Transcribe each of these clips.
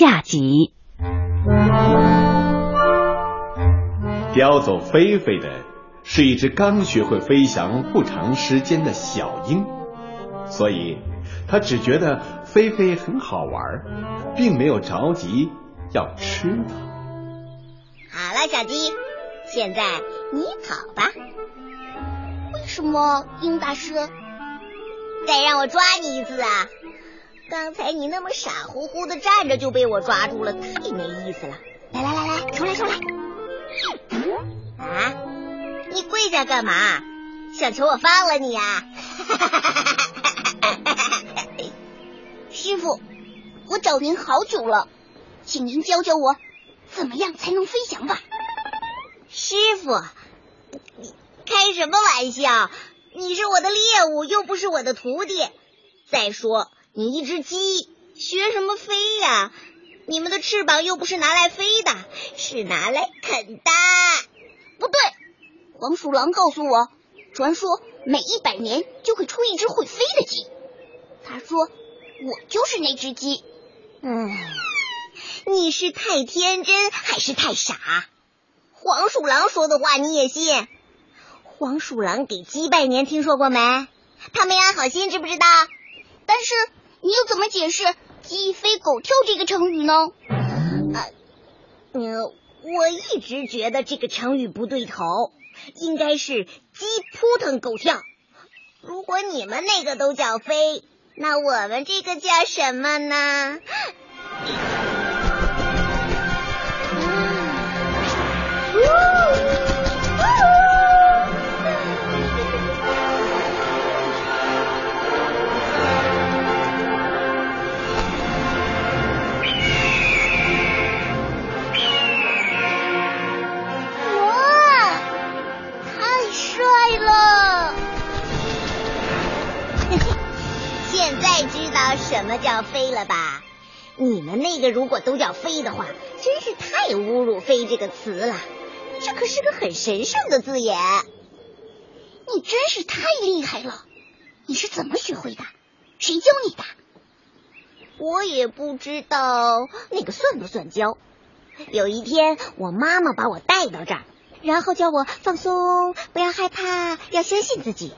下集。叼走菲菲的是一只刚学会飞翔不长时间的小鹰，所以他只觉得菲菲很好玩，并没有着急要吃它。好了，小鸡，现在你跑吧。为什么，鹰大师？再让我抓你一次啊！刚才你那么傻乎乎的站着就被我抓住了，太没意思了。来来来来，出来出来！啊，你跪下干嘛？想求我放了你呀？师傅，我找您好久了，请您教教我怎么样才能飞翔吧。师傅，你开什么玩笑？你是我的猎物，又不是我的徒弟。再说。你一只鸡学什么飞呀？你们的翅膀又不是拿来飞的，是拿来啃的。不对，黄鼠狼告诉我，传说每一百年就会出一只会飞的鸡。他说我就是那只鸡。嗯，你是太天真还是太傻？黄鼠狼说的话你也信？黄鼠狼给鸡拜年听说过没？他没安好心，知不知道？但是。你又怎么解释“鸡飞狗跳”这个成语呢？呃，我一直觉得这个成语不对头，应该是“鸡扑腾狗跳”。如果你们那个都叫飞，那我们这个叫什么呢？你们那个如果都叫飞的话，真是太侮辱“飞”这个词了。这可是个很神圣的字眼。你真是太厉害了！你是怎么学会的？谁教你的？我也不知道，那个算不算教？有一天，我妈妈把我带到这儿，然后叫我放松，不要害怕，要相信自己。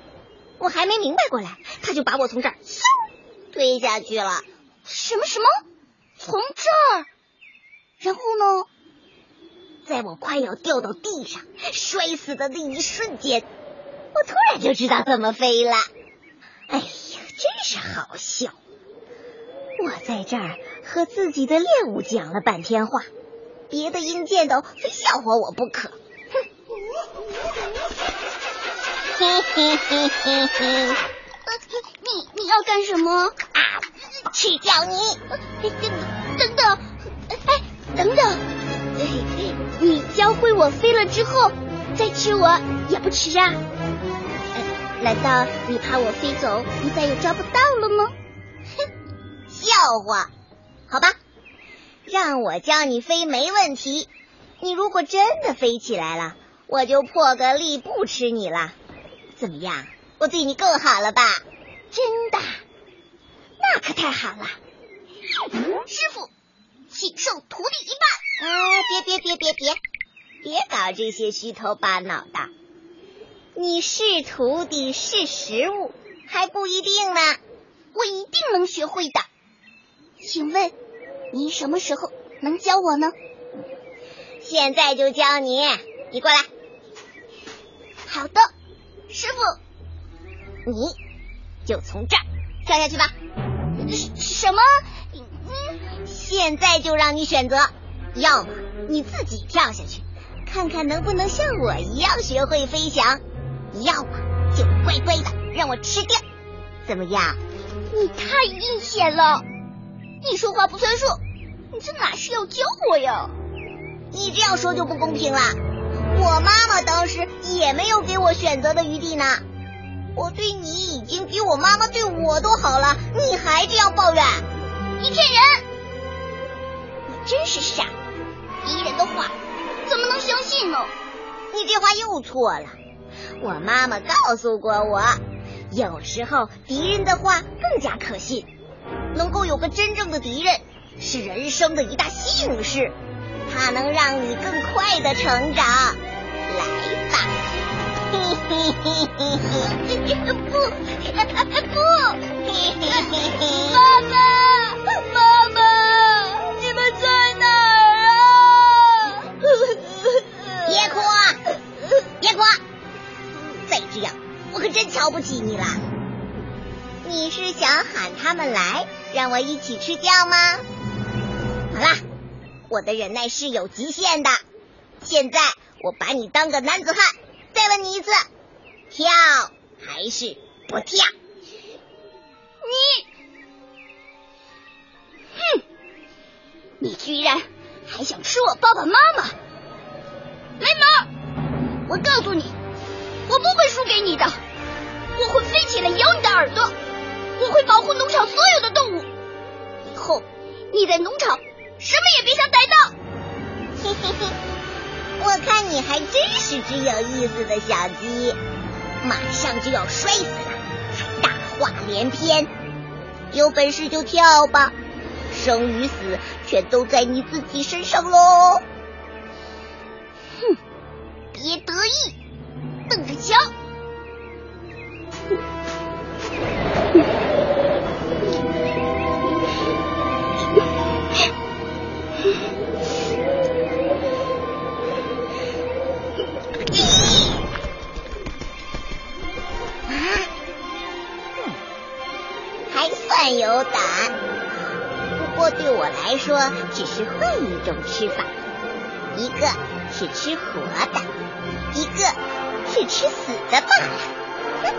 我还没明白过来，她就把我从这儿嗖。推下去了，什么什么？从这儿，然后呢？在我快要掉到地上摔死的那一瞬间，我突然就知道怎么飞了。哎呀，真是好笑！我在这儿和自己的猎物讲了半天话，别的鹰见到非笑话我不可。哼！嘿嘿嘿嘿嘿。你你要干什么？啊！吃掉你！等等，哎，等等，你教会我飞了之后再吃我也不迟啊？难道你怕我飞走，你再也抓不到了吗？哼，笑话，好吧，让我教你飞没问题。你如果真的飞起来了，我就破个例不吃你了。怎么样？我对你够好了吧？真的，那可太好了。师傅，请受徒弟一拜。啊，别别别别别，别搞这些虚头巴脑的。你是徒弟是食物还不一定呢，我一定能学会的。请问您什么时候能教我呢？现在就教你，你过来。好的，师傅。你就从这儿跳下去吧。什么？现在就让你选择，要么你自己跳下去，看看能不能像我一样学会飞翔；要么就乖乖的让我吃掉。怎么样？你太阴险了！你说话不算数，你这哪是要教我呀？你这样说就不公平了。我妈妈当时也没有给我选择的余地呢。我对你已经比我妈妈对我都好了，你还这样抱怨？你骗人！你真是傻，敌人的话怎么能相信呢？你这话又错了。我妈妈告诉过我，有时候敌人的话更加可信。能够有个真正的敌人，是人生的一大幸事，它能让你更快的成长。来吧，嘿嘿嘿嘿嘿，不，不，妈妈，妈妈，你们在哪儿啊？别哭，别哭，再这样我可真瞧不起你了。你是想喊他们来，让我一起吃掉吗？好啦，我的忍耐是有极限的。现在我把你当个男子汉，再问你一次，跳还是不跳？你，哼，你居然还想吃我爸爸妈妈？雷蒙，我告诉你，我不会输给你的，我会飞起来咬你的耳朵。我会保护农场所有的动物。以后你在农场什么也别想逮到。嘿嘿嘿，我看你还真是只有意思的小鸡，马上就要摔死了，还大话连篇。有本事就跳吧，生与死全都在你自己身上喽。哼，别得意，等着瞧。但有胆，不过对我来说只是换一种吃法，一个是吃活的，一个是吃死的罢了。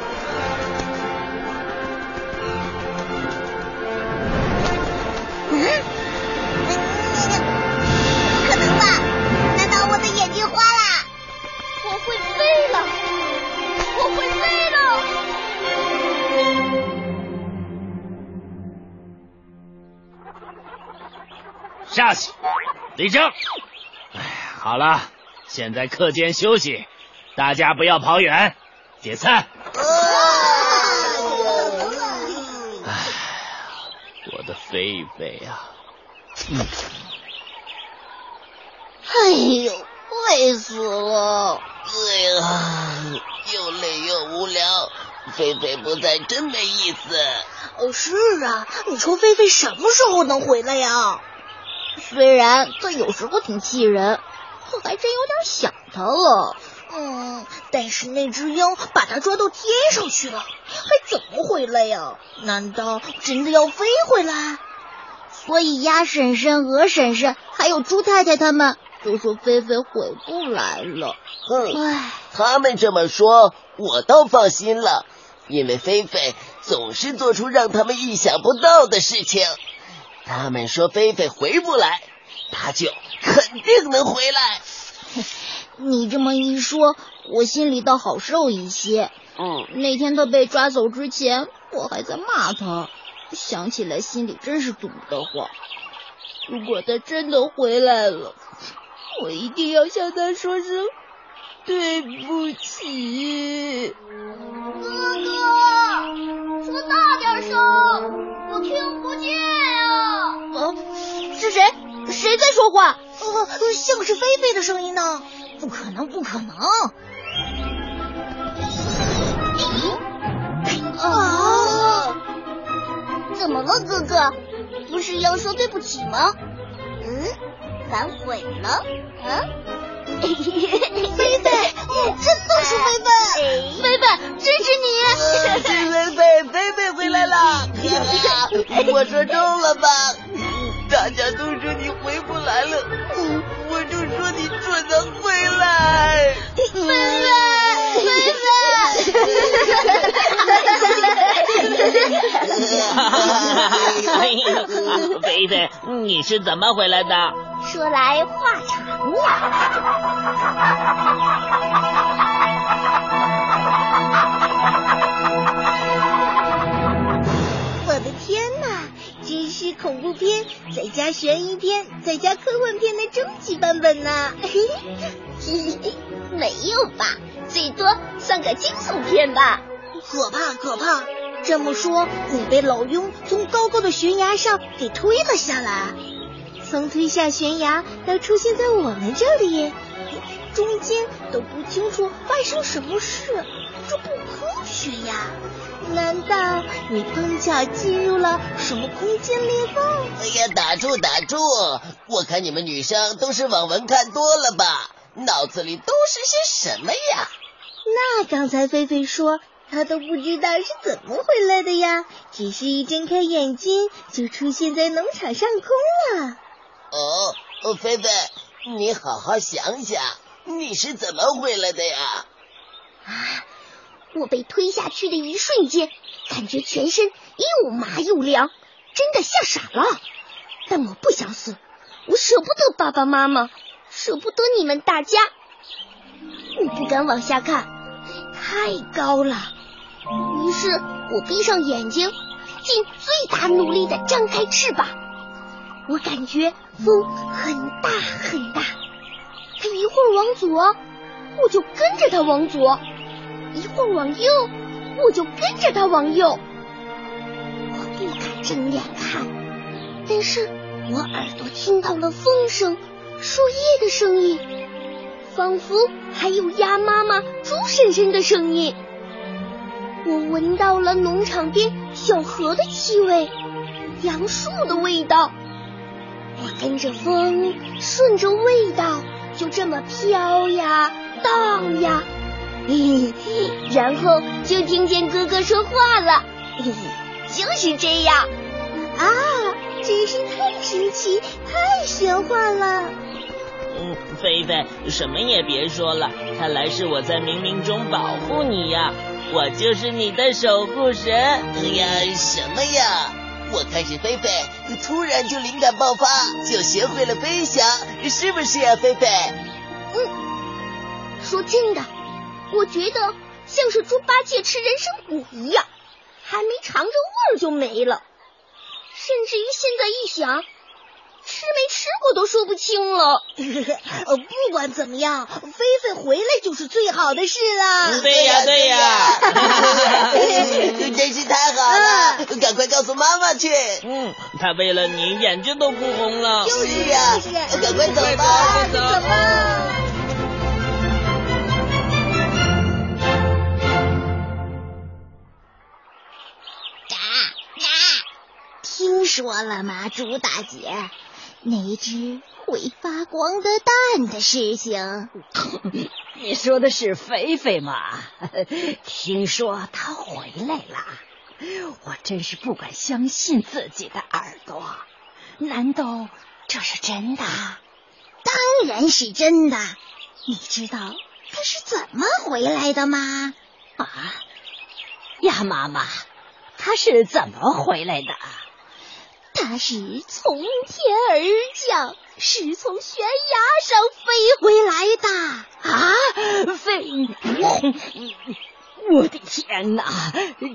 嗯，立正。哎，好了，现在课间休息，大家不要跑远，解散。哎，我的菲菲啊！嗯，哎呦，累死了！哎呀，又累又无聊，菲菲不在真没意思。哦，是啊，你说菲菲什么时候能回来呀？虽然他有时候挺气人，我还真有点想他了。嗯，但是那只鹰把他抓到天上去了，还怎么回来呀？难道真的要飞回来？所以鸭婶婶、鹅婶婶还有猪太太他们都说菲菲回不来了。嗯，唉，他们这么说，我倒放心了，因为菲菲总是做出让他们意想不到的事情。他们说菲菲回不来，他就肯定能回来。你这么一说，我心里倒好受一些。嗯，那天他被抓走之前，我还在骂他，想起来心里真是堵得慌。如果他真的回来了，我一定要向他说声对不起。哥哥，说大点声，我听不见啊！呃，是谁？谁在说话？呃，像是菲菲的声音呢？不可能，不可能！啊！怎么了，哥哥？不是要说对不起吗？嗯，反悔了？嗯？菲菲，真的是菲菲！菲菲，支持你！是菲菲，菲菲回来了！我说中了吧？大家都说你回不来了，我就说你准能回来。菲菲，菲菲。菲，你是怎么回来的？说来话长呀。我的天哪！真是恐怖片，再加悬疑片，再加科幻片的终极版本呢！没有吧？最多算个惊悚片吧。可怕可怕！这么说，你被老鹰从高高的悬崖上给推了下来，从推下悬崖到出现在我们这里，中间都不清楚发生什么事，这不科学呀！难道你碰巧进入了什么空间裂缝？哎呀，打住打住！我看你们女生都是网文看多了吧，脑子里都是些什么呀？那刚才菲菲说。她都不知道是怎么回来的呀，只是一睁开眼睛就出现在农场上空了。哦，菲菲，你好好想想，你是怎么回来的呀？啊，我被推下去的一瞬间，感觉全身又麻又凉，真的吓傻了。但我不想死，我舍不得爸爸妈妈，舍不得你们大家，我不敢往下看，太高了。于是我闭上眼睛，尽最大努力的张开翅膀。我感觉风很大很大，它一会儿往左，我就跟着它往左；一会儿往右，我就跟着它往右。我不敢睁眼看，但是我耳朵听到了风声、树叶的声音，仿佛还有鸭妈妈、猪婶婶的声音。我闻到了农场边小河的气味，杨树的味道。我跟着风，顺着味道，就这么飘呀荡呀，然后就听见哥哥说话了，就是这样啊，真是太神奇，太玄幻了。嗯，菲菲，什么也别说了，看来是我在冥冥中保护你呀。我就是你的守护神！哎呀，什么呀？我看是菲菲，突然就灵感爆发，就学会了飞翔，是不是啊，菲菲？嗯，说真的，我觉得像是猪八戒吃人参果一样，还没尝着味儿就没了。甚至于现在一想。吃没吃过都说不清了。呃，不管怎么样，菲菲回来就是最好的事了。对呀，对呀，真是太好了！赶快告诉妈妈去。嗯，她为了你眼睛都哭红了。就是呀，赶快走吧，走吧。嘎嘎，听说了吗，猪大姐？那只会发光的蛋的事情，你说的是菲菲吗？听说她回来了，我真是不敢相信自己的耳朵。难道这是真的？当然是真的。你知道她是怎么回来的吗？啊，鸭妈妈，她是怎么回来的？它是从天而降，是从悬崖上飞回来的啊！飞，我的天哪，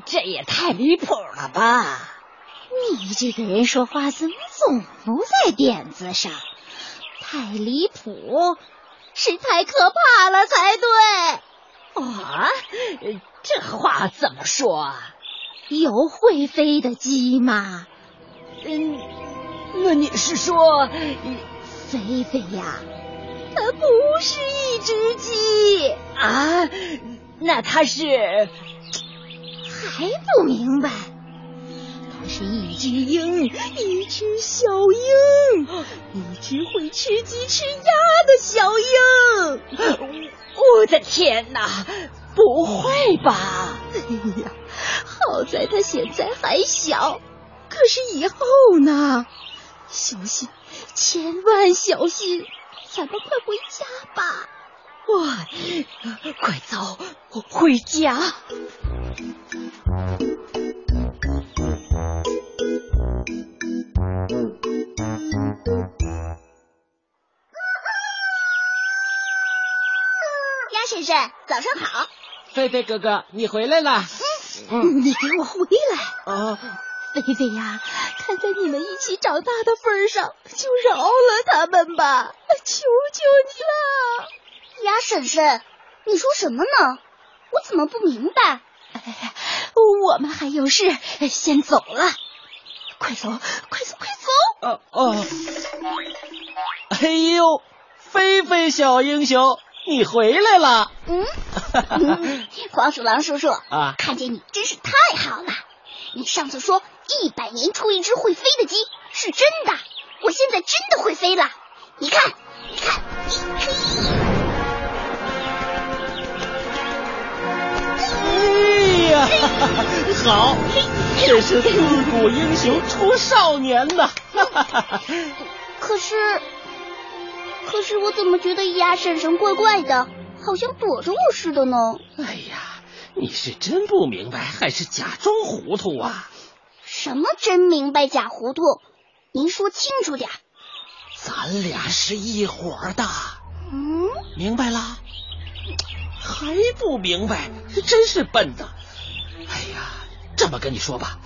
这也太离谱了吧！你这个人说话怎么总不在点子上？太离谱，是太可怕了才对。啊，这话怎么说？有会飞的鸡吗？嗯，那你是说，菲菲呀，它不是一只鸡啊？那它是？还不明白？它是一只鹰，一只小鹰，一只会吃鸡吃鸭的小鹰。我的天哪，不会吧？哎呀，好在它现在还小。可是以后呢？小心，千万小心！咱们快回家吧！哇，快走，回家！鸭先生，早上好！菲菲哥哥，你回来了！嗯，你给我回来！啊。菲菲呀，看在你们一起长大的份上，就饶了他们吧，求求你了！鸭婶婶，你说什么呢？我怎么不明白？我们还有事，先走了。快走，快走，快走！哦哦，哎呦，菲菲小英雄，你回来了。嗯，黄鼠狼叔叔啊，看见你真是太好了。你上次说一百年出一只会飞的鸡是真的，我现在真的会飞了。你看，你看，哎呀，好，这是自古英雄出少年呐。可是，可是我怎么觉得鸭婶婶怪怪的，好像躲着我似的呢？哎呀，你是真不明白，还是假装糊涂啊？什么真明白假糊涂？您说清楚点。咱俩是一伙的。嗯，明白了？还不明白？真是笨呐。哎呀，这么跟你说吧，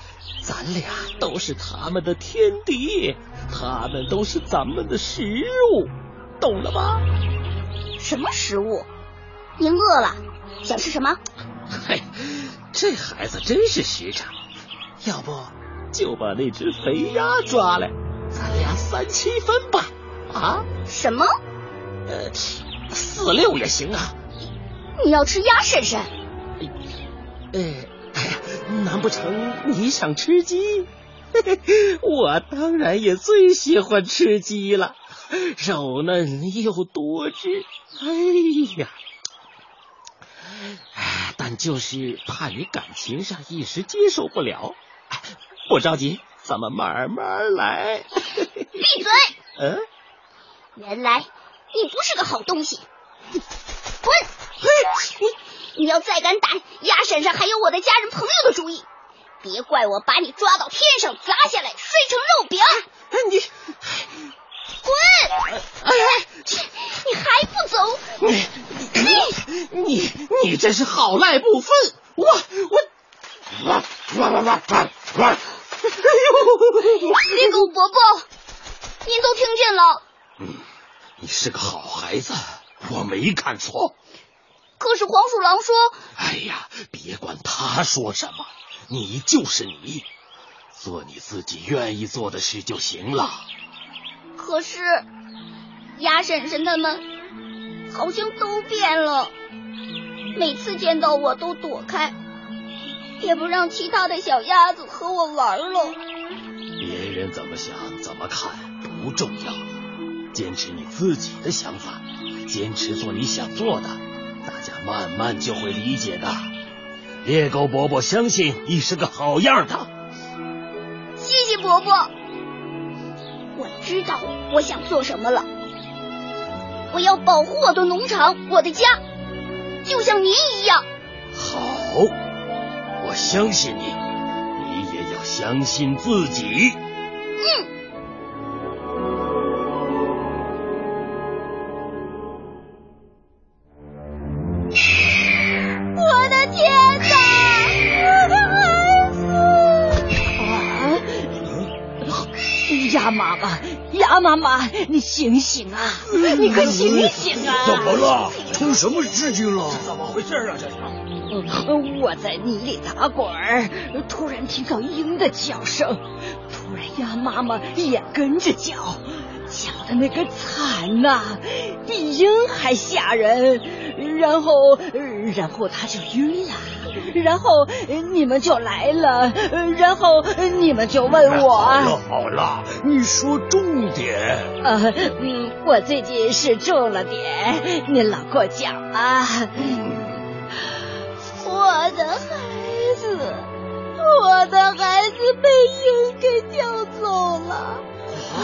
咱俩都是他们的天敌，他们都是咱们的食物，懂了吗？什么食物？您饿了，想吃什么？嘿，这孩子真是实诚。要不就把那只肥鸭抓来，咱俩三七分吧？啊？什么？呃，四六也行啊。你要吃鸭婶婶？呃，哎呀，难不成你想吃鸡？我当然也最喜欢吃鸡了，肉嫩又多汁。哎呀，哎，但就是怕你感情上一时接受不了。不着急，咱们慢慢来。闭嘴！嗯，原来你不是个好东西，滚！嘿，你要再敢打鸭婶婶还有我的家人朋友的主意，别怪我把你抓到天上砸下来摔成肉饼！哎，你滚！哎，你还不走？你你你你真是好赖不分！我我哇哇哇哇哇哇！哎呦！猎狗伯伯，您都听见了。嗯，你是个好孩子，我没看错。可是黄鼠狼说：“哎呀，别管他说什么，你就是你，做你自己愿意做的事就行了。”可是鸭婶婶他们好像都变了，每次见到我都躲开，也不让其他的小鸭子和我玩了。别人怎么想怎么看不重要，坚持你自己的想法，坚持做你想做的。大家慢慢就会理解的。猎狗伯伯相信你是个好样的。谢谢伯伯，我知道我想做什么了。我要保护我的农场，我的家，就像您一样。好，我相信你，你也要相信自己。嗯。我的天呐！啊鸭妈妈，鸭妈妈，你醒醒啊！你可醒醒啊！怎么了？出什么事情了？怎么回事啊？这是？我在泥里打滚儿，突然听到鹰的叫声，突然鸭妈妈也跟着叫，叫的那个惨呐，比鹰还吓人。然后，然后他就晕了。然后你们就来了，然后你们就问我。好了好了，你说重点。呃，嗯，我最近是重了点，您老给我讲啊。我的孩子，我的孩子被鹰给叼走了。啊！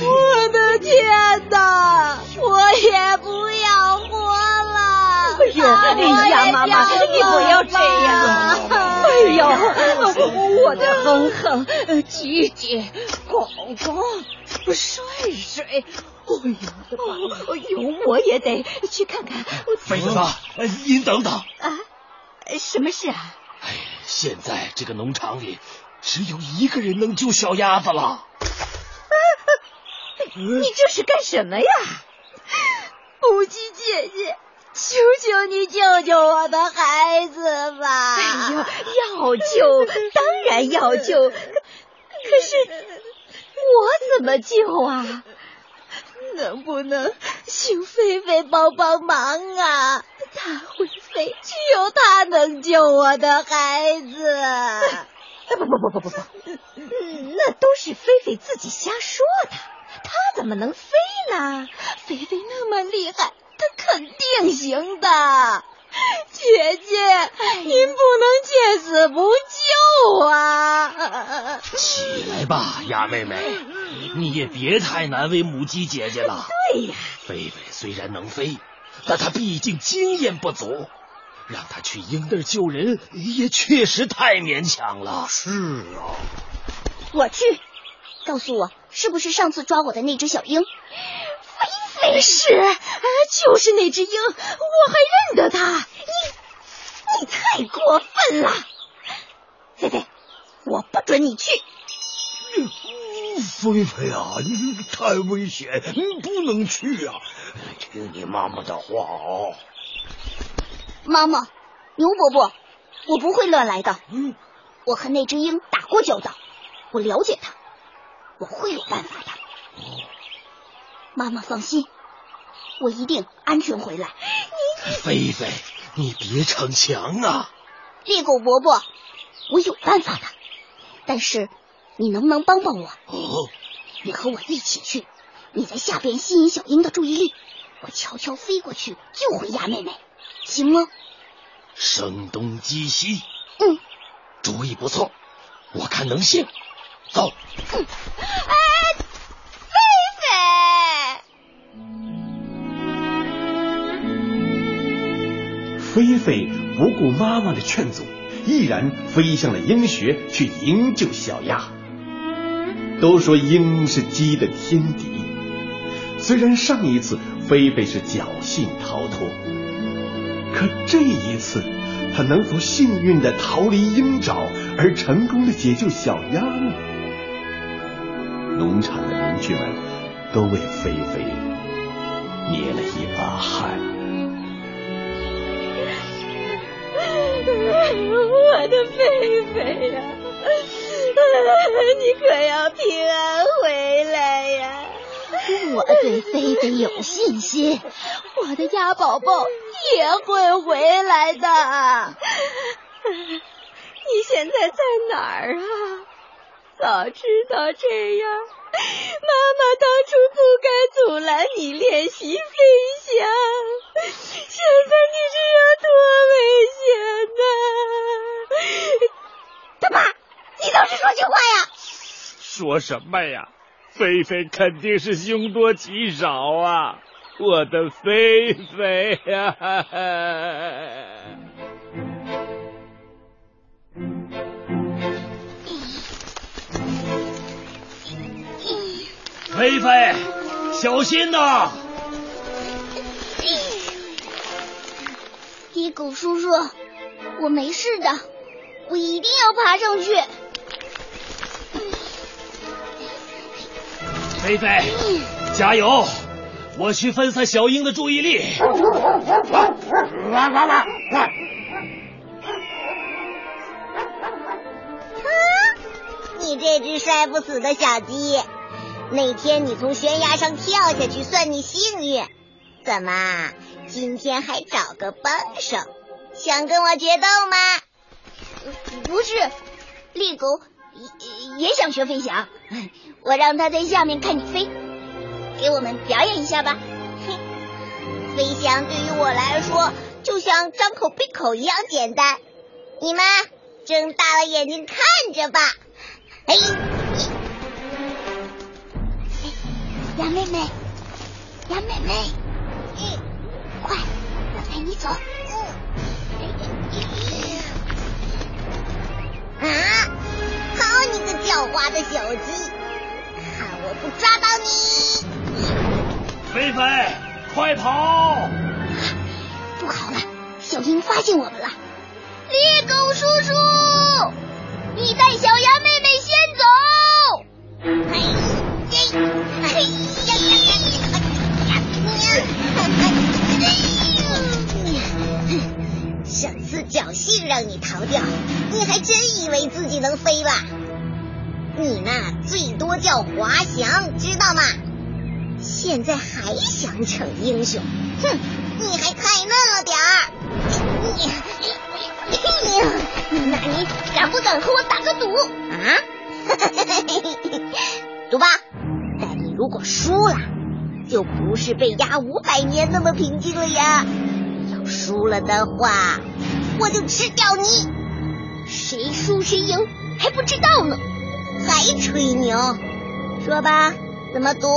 我的天哪！我也不要活了！哎呦，鸭妈妈，你不要这样！哎呦，我的哼哼、吉吉、公公、帅帅，哎呦，哎呦，我也得去看看。妃子，您等等。啊，什么事啊？哎，现在这个农场里只有一个人能救小鸭子了。你这是干什么呀？母鸡姐姐，求求你救救我的孩子吧！哎呦，要救，当然要救，可可是我怎么救啊？能不能请菲菲帮帮忙啊？他会飞，只有他能救我的孩子。不不不不不不，那都是菲菲自己瞎说的。他怎么能飞呢？菲菲那么厉害，他肯定行的。姐姐，您不能见死不救啊！起来吧，鸭妹妹，你也别太难为母鸡姐姐了。对呀，菲菲虽然能飞，但她毕竟经验不足，让他去鹰那儿救人也确实太勉强了。是啊，我去，告诉我是不是上次抓我的那只小鹰？菲菲是，就是那只鹰，我还认得它。你你太过分了，菲菲，我不准你去。菲菲啊，你太危险，你不能去啊！听你妈妈的话哦。妈妈，牛伯伯，我不会乱来的。嗯，我和那只鹰打过交道，我了解它，我会有办法的。妈妈放心，我一定安全回来。菲菲，你别逞强啊！猎狗伯伯，我有办法的，但是你能不能帮帮我？哦，你和我一起去，你在下边吸引小鹰的注意力，我悄悄飞过去救回鸭妹妹，行吗？声东击西，嗯，主意不错，我看能行。走，哎，菲菲，菲菲不顾妈妈的劝阻，毅然飞向了鹰穴去营救小鸭。都说鹰是鸡的天敌，虽然上一次菲菲是侥幸逃脱，可这一次，他能否幸运的逃离鹰爪，而成功的解救小鸭呢？农场的邻居们都为菲菲捏了一把汗。我的菲菲呀、你可要平安回！我对菲菲有信心，我的鸭宝宝也会回来的。你现在在哪儿啊？早知道这样，妈妈当初不该阻拦你练习飞翔。现在你这样多危险呢？干嘛？你倒是说句话呀！说什么呀？菲菲肯定是凶多吉少啊！我的菲菲呀、菲菲，小心呐！猎狗叔叔，我没事的，我一定要爬上去。菲菲，加油！我去分散小英的注意力。你这只摔不死的小鸡，那天你从悬崖上跳下去，算你幸运。怎么，今天还找个帮手，想跟我决斗吗？不是，猎狗也也想学飞翔，我让它在下面看你飞，给我们表演一下吧。飞翔对于我来说，就像张口闭口一样简单。你们睁大了眼睛看着吧。哎，杨妹妹，杨妹妹，嗯，快，我陪你走。嗯啊！好你个狡猾的小鸡，飞飞，快跑！不好了，小鹰发现我们了。猎狗叔叔，你带小鸭妹妹先走。哎呀，哎呀呀呀呀呀！让你逃掉，你还真以为自己能飞了？你那最多叫滑翔，知道吗？现在还想逞英雄？哼，你还太嫩了点儿！你，你那你敢不敢和我打个赌啊？赌吧！但你如果输了，就不是被压五百年那么平静了呀。要输了的话，我就吃掉你。谁输谁赢还不知道呢。还吹牛？说吧，怎么赌？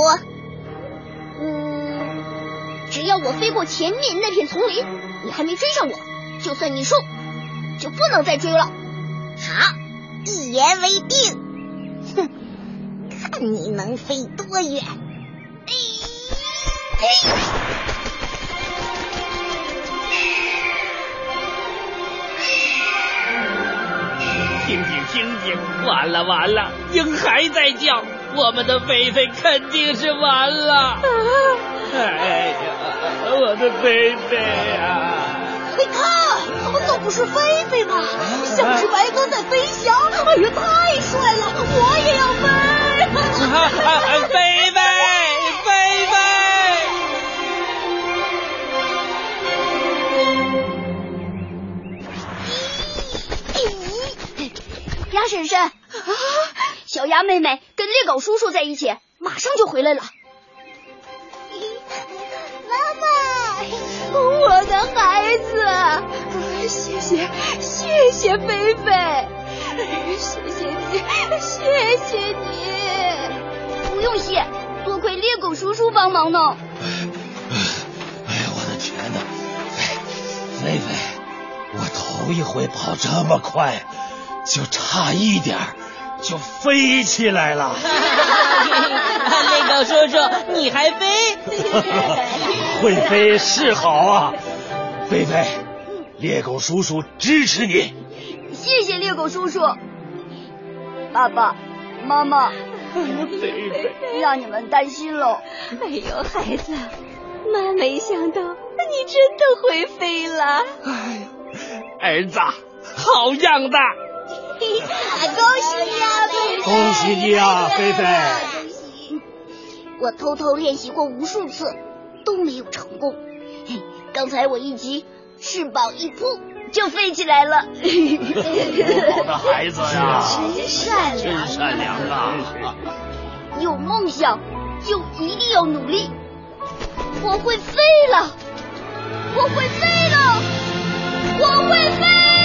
嗯，只要我飞过前面那片丛林，你还没追上我，就算你输，就不能再追了。好，一言为定。哼，看你能飞多远。哎听听听听，完了完了，鹰还在叫，我们的菲菲肯定是完了。哎呀，我的菲菲呀！你看，这不是菲菲吗？像只白鸽在飞翔，哎呀，太帅了！我也要飞。菲菲，菲菲。鸭婶婶，小鸭妹妹跟猎狗叔叔在一起，马上就回来了。我的孩子，谢谢谢谢菲菲，谢谢你，谢谢你。不用谢，多亏猎狗叔叔帮忙呢。哎呀，我的天哪！菲菲，我头一回跑这么快。就差一点就飞起来了。猎狗叔叔，你还飞？会飞是好啊，菲菲，猎狗叔叔支持你。谢谢猎狗叔叔。爸爸妈妈，菲菲，让你们担心了。哎呦，孩子，妈没想到你真的会飞了。哎呀，儿子，好样的！恭喜你啊，菲菲！恭喜你啊，菲菲！我偷偷练习过无数次，都没有成功。刚才我一急，翅膀一扑，就飞起来了。多好的孩子呀！真善良，真善良啊！有梦想就一定要努力。我会飞了，我会飞了，我会飞。